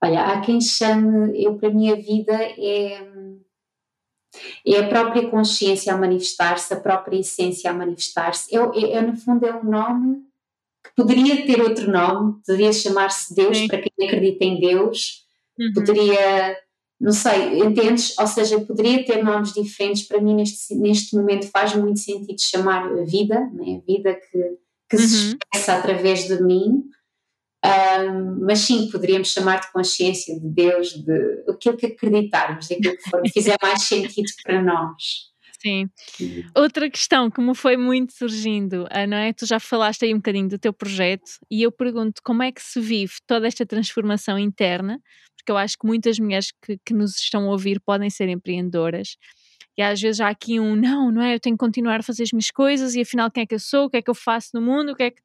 Olha, há quem chame, eu para mim a vida é é a própria consciência a manifestar-se, a própria essência a manifestar-se. É, é, é, no fundo, é um nome que poderia ter outro nome, poderia chamar-se Deus, Sim. para quem acredita em Deus, uhum. poderia não sei, entendes? Ou seja, poderia ter nomes diferentes, para mim neste, neste momento faz muito sentido chamar a vida, né? a vida que, que uhum. se expressa através de mim, um, mas sim, poderíamos chamar de consciência de Deus, de aquilo que acreditarmos, daquilo que for, fizer mais sentido para nós. Sim. Outra questão que me foi muito surgindo, ah, não é? Tu já falaste aí um bocadinho do teu projeto e eu pergunto como é que se vive toda esta transformação interna, porque eu acho que muitas mulheres que, que nos estão a ouvir podem ser empreendedoras e às vezes há aqui um não, não é? Eu tenho que continuar a fazer as minhas coisas e afinal quem é que eu sou, o que é que eu faço no mundo, o que é que.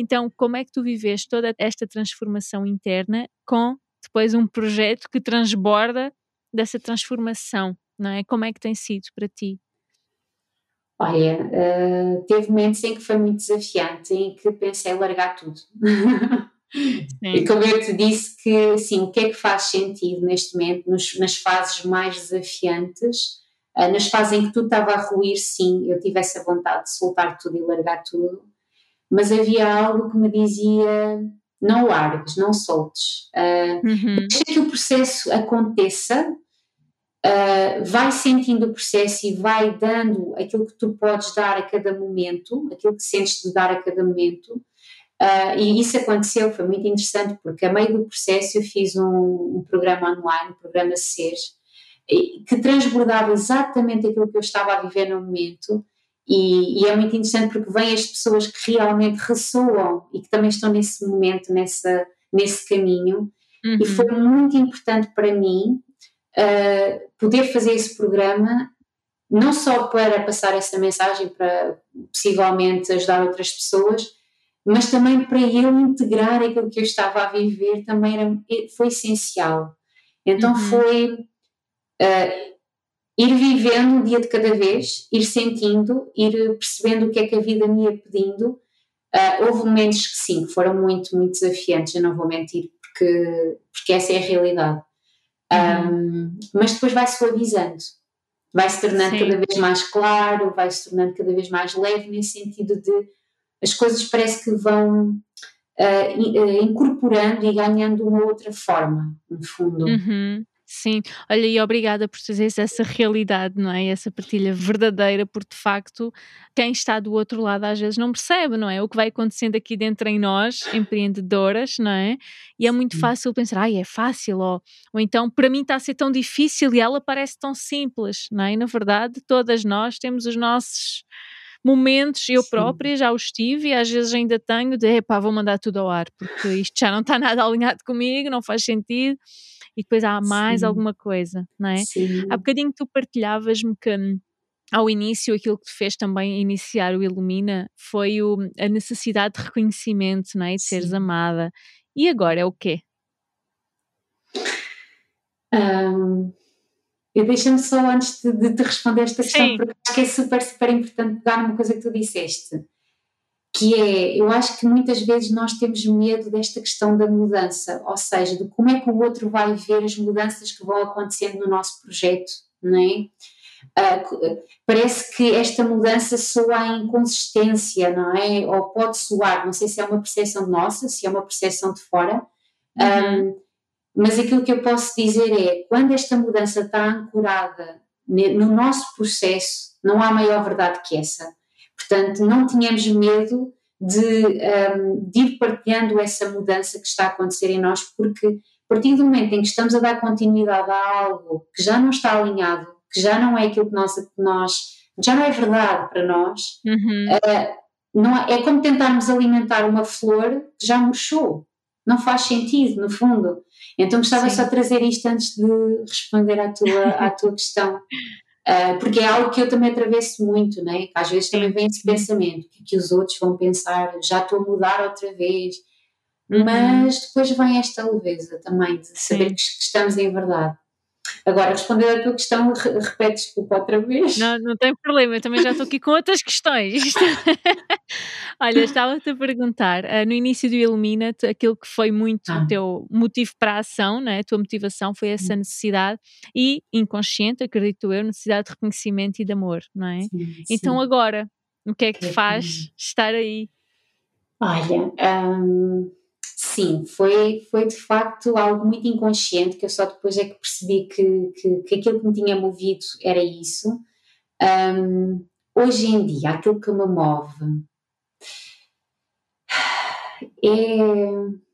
Então, como é que tu viveste toda esta transformação interna com depois um projeto que transborda dessa transformação, não é? Como é que tem sido para ti? Olha, uh, teve momentos em que foi muito desafiante, em que pensei largar tudo. E como eu te disse que, assim, o que é que faz sentido neste momento, nos, nas fases mais desafiantes, uh, nas fases em que tudo estava a ruir, sim, eu tive essa vontade de soltar tudo e largar tudo, mas havia algo que me dizia, não largues, não soltes, uh, uhum. deixa que o processo aconteça, uh, vai sentindo o processo e vai dando aquilo que tu podes dar a cada momento, aquilo que sentes de dar a cada momento, Uh, e isso aconteceu, foi muito interessante, porque a meio do processo eu fiz um, um programa online, um programa SES, que transbordava exatamente aquilo que eu estava a viver no momento. E, e, é muito interessante porque vêm as pessoas que realmente ressoam e que também estão nesse momento, nessa, nesse caminho. Uhum. E foi muito importante para mim uh, poder fazer esse programa, não só para passar essa mensagem, para possivelmente ajudar outras pessoas, mas também para eu integrar aquilo que eu estava a viver também era, foi essencial. Então uhum. foi uh, ir vivendo um dia de cada vez, ir sentindo, ir percebendo o que é que a vida me ia pedindo. Uh, houve momentos que sim, que foram muito, muito desafiantes, eu não vou mentir, porque, porque essa é a realidade. Uhum. Um, mas depois vai suavizando, vai se tornando sim. cada vez mais claro, vai se tornando cada vez mais leve, nesse sentido de as coisas parece que vão uh, incorporando e ganhando uma outra forma, no fundo. Uhum. Sim, olha, e obrigada por trazer essa realidade, não é? Essa partilha verdadeira, porque de facto quem está do outro lado às vezes não percebe, não é? O que vai acontecendo aqui dentro em nós, empreendedoras, não é? E é muito fácil pensar, ai, é fácil, ou, ou então para mim está a ser tão difícil e ela parece tão simples, não é? E na verdade, todas nós temos os nossos momentos, eu Sim. própria já os tive e às vezes ainda tenho de, epá, vou mandar tudo ao ar, porque isto já não está nada alinhado comigo, não faz sentido, e depois há mais Sim. alguma coisa, não é? Sim. Há bocadinho tu partilhavas-me que hum, ao início aquilo que te fez também iniciar o Ilumina foi o, a necessidade de reconhecimento, não é? De seres amada. E agora é o quê? Um, e deixa-me só antes de, de, te responder esta questão, Sim. porque acho que é super, super importante pegar numa coisa que tu disseste, que é, eu acho que muitas vezes nós temos medo desta questão da mudança, ou seja, de como é que o outro vai ver as mudanças que vão acontecendo no nosso projeto, não é? Uh, parece que esta mudança soa em inconsistência, não é? Ou pode soar, não sei se é uma percepção nossa, se é uma percepção de fora, uhum. um, mas aquilo que eu posso dizer é, quando esta mudança está ancorada no nosso processo, não há maior verdade que essa. Portanto, não tínhamos medo de, um, de ir partilhando essa mudança que está a acontecer em nós, porque a partir do momento em que estamos a dar continuidade a algo que já não está alinhado, que já não é aquilo que nós, que nós já não é verdade para nós, uhum. uh, não é, é como tentarmos alimentar uma flor que já murchou. Não faz sentido, no fundo. Então gostava Sim. só de trazer isto antes de responder à tua, à tua questão. Uh, porque é algo que eu também atravesso muito, né? às vezes também vem esse pensamento, que, que os outros vão pensar, já estou a mudar outra vez, uhum. mas depois vem esta leveza também de saber que, que estamos em verdade. Agora, responder à tua questão, repete desculpa outra vez. Não, não tem problema, eu também já estou aqui com outras questões. Olha, estava-te a perguntar, uh, no início do Ilumina-te, aquilo que foi muito ah. o teu motivo para a ação, não é? a tua motivação foi essa necessidade e inconsciente, acredito eu, necessidade de reconhecimento e de amor, não é? Sim, então sim. agora, o que é que te faz estar aí? Olha, hum, sim, foi, foi de facto algo muito inconsciente que eu só depois é que percebi que, que, que aquilo que me tinha movido era isso. Um, hoje em dia, aquilo que me move é.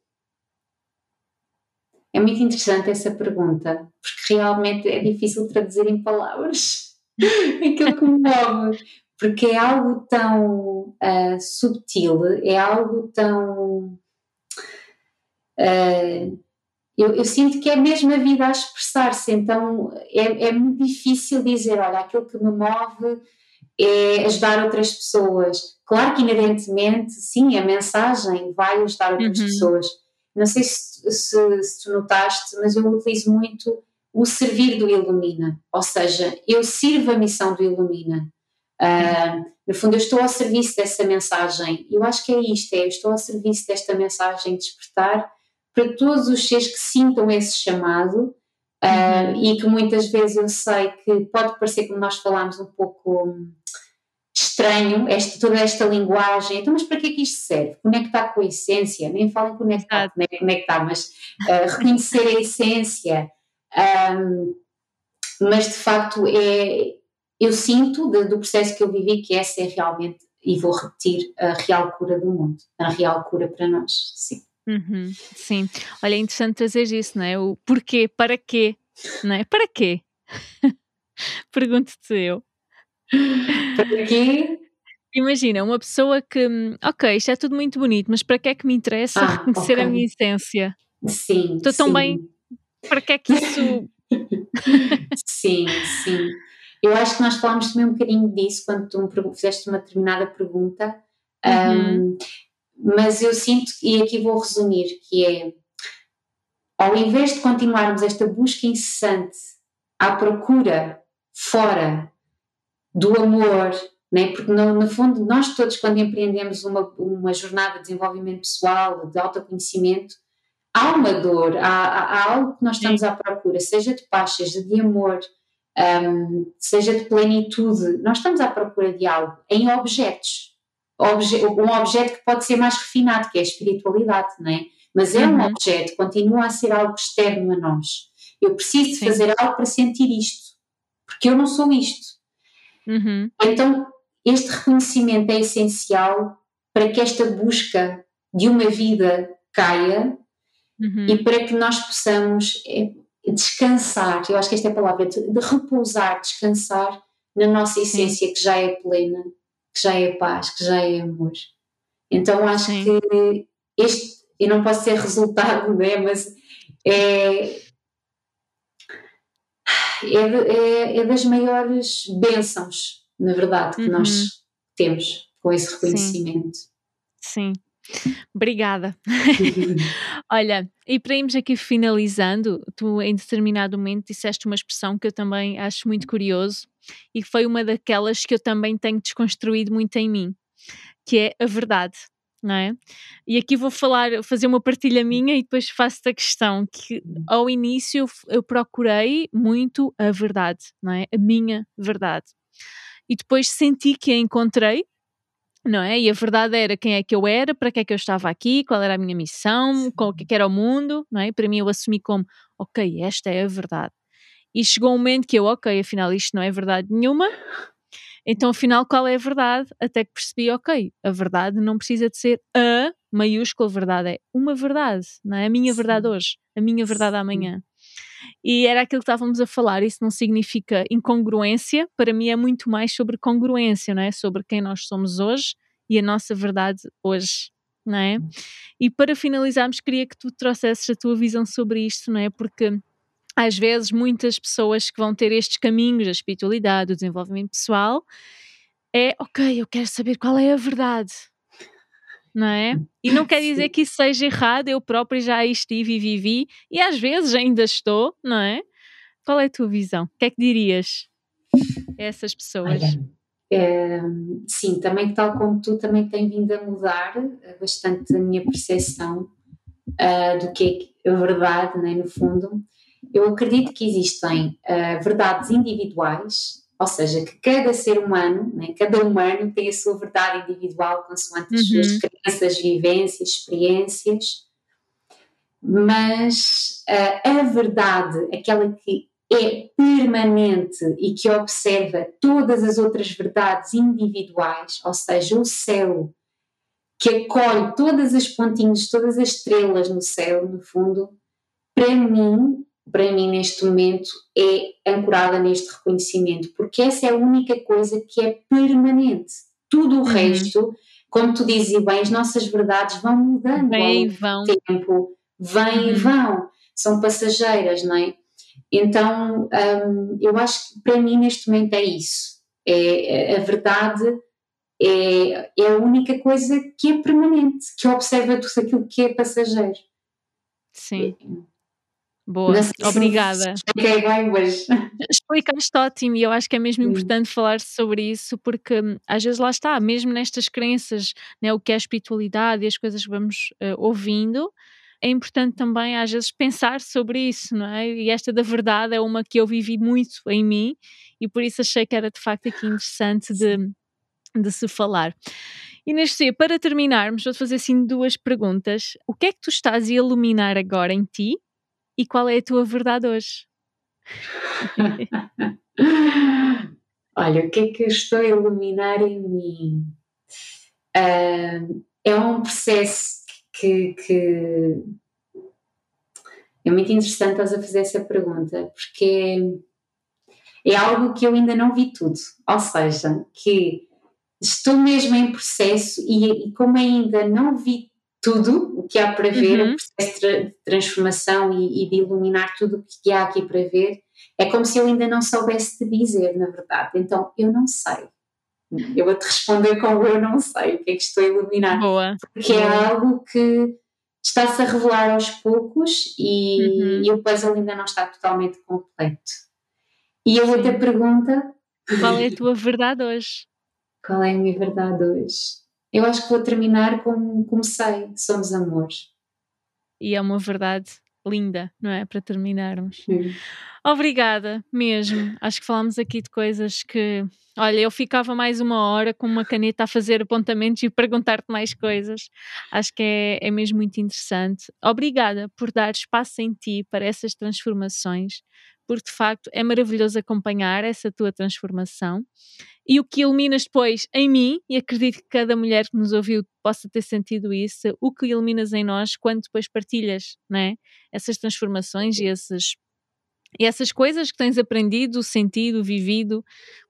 É muito interessante essa pergunta, porque realmente é difícil traduzir em palavras aquilo que me move, porque é algo tão uh, subtil, é algo tão. Uh, eu, eu, sinto que é mesmo a vida a expressar-se, então é, é muito difícil dizer: olha, aquilo que me move é ajudar outras pessoas. Claro que inerentemente, sim, a mensagem vai ajudar outras uhum. pessoas. Não sei se, se, se, tu notaste, mas eu utilizo muito o servir do Ilumina, ou seja, eu sirvo a missão do Ilumina. Uh, no fundo, eu estou ao serviço dessa mensagem. Eu acho que é isto: é, eu estou ao serviço desta mensagem despertar para todos os seres que sintam esse chamado uh, uhum. e que muitas vezes eu sei que pode parecer, como nós falámos, um pouco estranho esta, toda esta linguagem. Então, mas para que é que isto serve? Conectar com a essência, nem falem conectar, né? conectar, mas uh, reconhecer a essência. Um, mas de facto é, eu sinto de, do processo que eu vivi que essa é realmente, e vou repetir, a real cura do mundo, a real cura para nós, sim. Uhum, sim, olha, é interessante trazer isso, não é? O porquê, para quê, não é? Para quê? Pergunto-te eu. Para quê? Imagina, uma pessoa que, ok, isto é tudo muito bonito, mas para que é que me interessa ah, reconhecer okay. a minha essência? Sim. Estou tão sim. bem, para que é que isso. sim, sim. Eu acho que nós falámos também um bocadinho disso quando tu me fizeste uma determinada pergunta, uhum. um, mas eu sinto, e aqui vou resumir, que é ao invés de continuarmos esta busca incessante à procura fora do amor, né? porque no, no, fundo nós todos quando empreendemos uma, uma jornada de desenvolvimento pessoal, de autoconhecimento, há uma dor, há, há, algo que nós estamos à procura, seja de paz, seja de amor, um, seja de plenitude, nós estamos à procura de algo em objetos. Obje, um objeto que pode ser mais refinado, que é a espiritualidade, não é? Mas é uhum. um objeto, continua a ser algo externo a nós. Eu preciso Sim. fazer algo para sentir isto, porque eu não sou isto. Uhum. Então, este reconhecimento é essencial para que esta busca de uma vida caia uhum. e para que nós possamos é, descansar. Eu acho que esta é a palavra, de, de repousar, descansar na nossa essência Sim. que já é plena, que já é paz, que já é amor. Então, acho Sim. que este, eu não posso ser resultado, né, mas é, é, é, é das maiores bênçãos, na verdade, que uhum. nós temos com esse reconhecimento. Sim. Sim. Obrigada. Olha, e para irmos aqui finalizando, tu em determinado momento disseste uma expressão que eu também acho muito curioso e foi uma daquelas que eu também tenho desconstruído muito em mim, que é a verdade não é? E aqui vou falar, fazer uma partilha minha e depois faço-te a questão que ao início eu procurei muito a verdade, não é? A minha verdade. E depois senti que a encontrei, não é? E a verdade era quem é que eu era, para que é que eu estava aqui, qual era a minha missão, qual que era o mundo, não é? Para mim eu assumi como, ok, esta é a verdade. E chegou um momento que eu, ok, afinal isto não é verdade nenhuma, então, afinal, qual é a verdade? Até que percebi, ok, a verdade não precisa de ser a maiúscula verdade, é uma verdade, não é? A minha Sim. verdade hoje, a minha verdade Sim. amanhã. E era aquilo que estávamos a falar, isso não significa incongruência, para mim é muito mais sobre congruência, não é? Sobre quem nós somos hoje e a nossa verdade hoje, não é? E para finalizarmos, queria que tu trouxesses a tua visão sobre isto, não é? Porque às vezes muitas pessoas que vão ter estes caminhos da espiritualidade, do desenvolvimento pessoal, é ok, eu quero saber qual é a verdade, não é? E não quer dizer que isso seja errado, eu própria já estive e vivi, e às vezes ainda estou, não é? Qual é a tua visão? O que é que dirias a essas pessoas? Olha, é, sim, também tal como tu, também tem vindo a mudar bastante a minha percepção uh, do que é a verdade, né, no fundo. Eu acredito que existem uh, verdades individuais, ou seja, que cada ser humano, né, cada humano tem a sua verdade individual consoante as uhum. suas crenças, vivências, experiências, mas uh, a verdade, aquela que é permanente e que observa todas as outras verdades individuais, ou seja, o céu, que acolhe todas as pontinhas, todas as estrelas no céu, no fundo, para mim, para mim neste momento, é ancorada neste reconhecimento, porque essa é a única coisa que é permanente. Tudo o uhum. resto, como tu dizes bem, as nossas verdades vão mudando vem ao vão. tempo, vêm uhum. e vão, são passageiras, não é? Então, um, eu acho que para mim neste momento é isso. É, é, a verdade é, é a única coisa que é permanente, que observa tudo aquilo que é passageiro. Sim. Boa, obrigada. Expliquei bem, mas. Explicaste ótimo e eu acho que é mesmo importante falar sobre isso porque hum, às vezes lá está, mesmo nestas crenças, né, o que é a espiritualidade e as coisas que vamos uh, ouvindo, é importante também às vezes pensar sobre isso, não é? E esta da verdade é uma que eu vivi muito em mim e por isso achei que era de facto aqui interessante de, de se falar. Neste para terminarmos, vou-te fazer assim duas perguntas. O que é que tu estás a iluminar agora em ti e qual é a tua verdade hoje? Olha, o que é que eu estou a iluminar em mim? Uh, é um processo que, que, é muito interessante estás a fazer essa pergunta, porque é, é algo que eu ainda não vi tudo. Ou seja, que estou mesmo em processo e, e como ainda não vi tudo o que há para ver, uhum. o processo de transformação e, e, de iluminar tudo o que há aqui para ver, é como se eu ainda não soubesse te dizer, na verdade. Então, eu não sei. Eu vou te responder com eu não sei o que é que estou a iluminar. Boa. Porque é algo que está-se a revelar aos poucos e, uhum. e, o puzzle ainda não está totalmente completo. E a outra pergunta. Qual é a tua verdade hoje? Qual é a minha verdade hoje? Eu acho que vou terminar como comecei, somos amores. E é uma verdade linda, não é? Para terminarmos. Sim. Obrigada mesmo. Acho que falámos aqui de coisas que. Olha, eu ficava mais uma hora com uma caneta a fazer apontamentos e perguntar-te mais coisas. Acho que é, é mesmo muito interessante. Obrigada por dar espaço em ti para essas transformações, porque de facto é maravilhoso acompanhar essa tua transformação e o que iluminas depois em mim, e acredito que cada mulher que nos ouviu possa ter sentido isso, o que iluminas em nós quando depois partilhas né? essas transformações e, esses, e essas coisas que tens aprendido, sentido, vivido.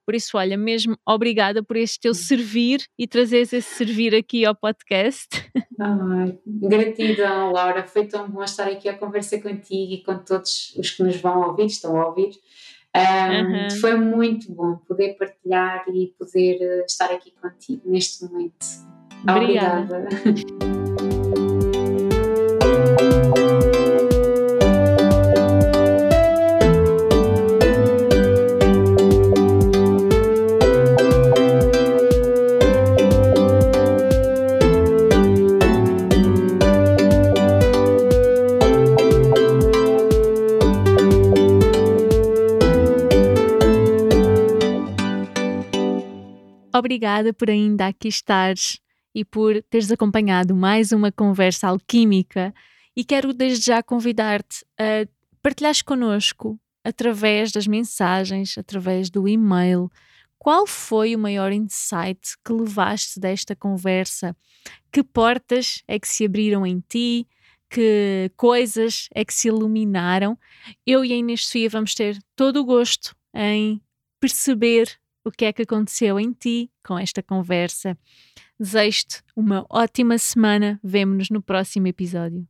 Por isso, olha, mesmo obrigada por este teu servir e trazeres esse servir aqui ao podcast. Ai, gratidão, Laura. Foi tão bom estar aqui a conversa contigo e com todos os que nos vão ouvir, estão a ouvir. Um, uhum. Foi muito bom poder partilhar e poder eh, estar aqui contigo neste momento. Obrigada. Obrigada. Obrigada por ainda aqui estares e por teres acompanhado mais uma conversa alquímica. E quero desde já convidar-te a partilhares connosco, através das mensagens, através do e-mail, qual foi o maior insight que levaste desta conversa? Que portas é que se abriram em ti? Que coisas é que se iluminaram? Eu e a Inês Sofia vamos ter todo o gosto em perceber o que é que aconteceu em ti com esta conversa. Desejo-te uma ótima semana. Vemo-nos no próximo episódio.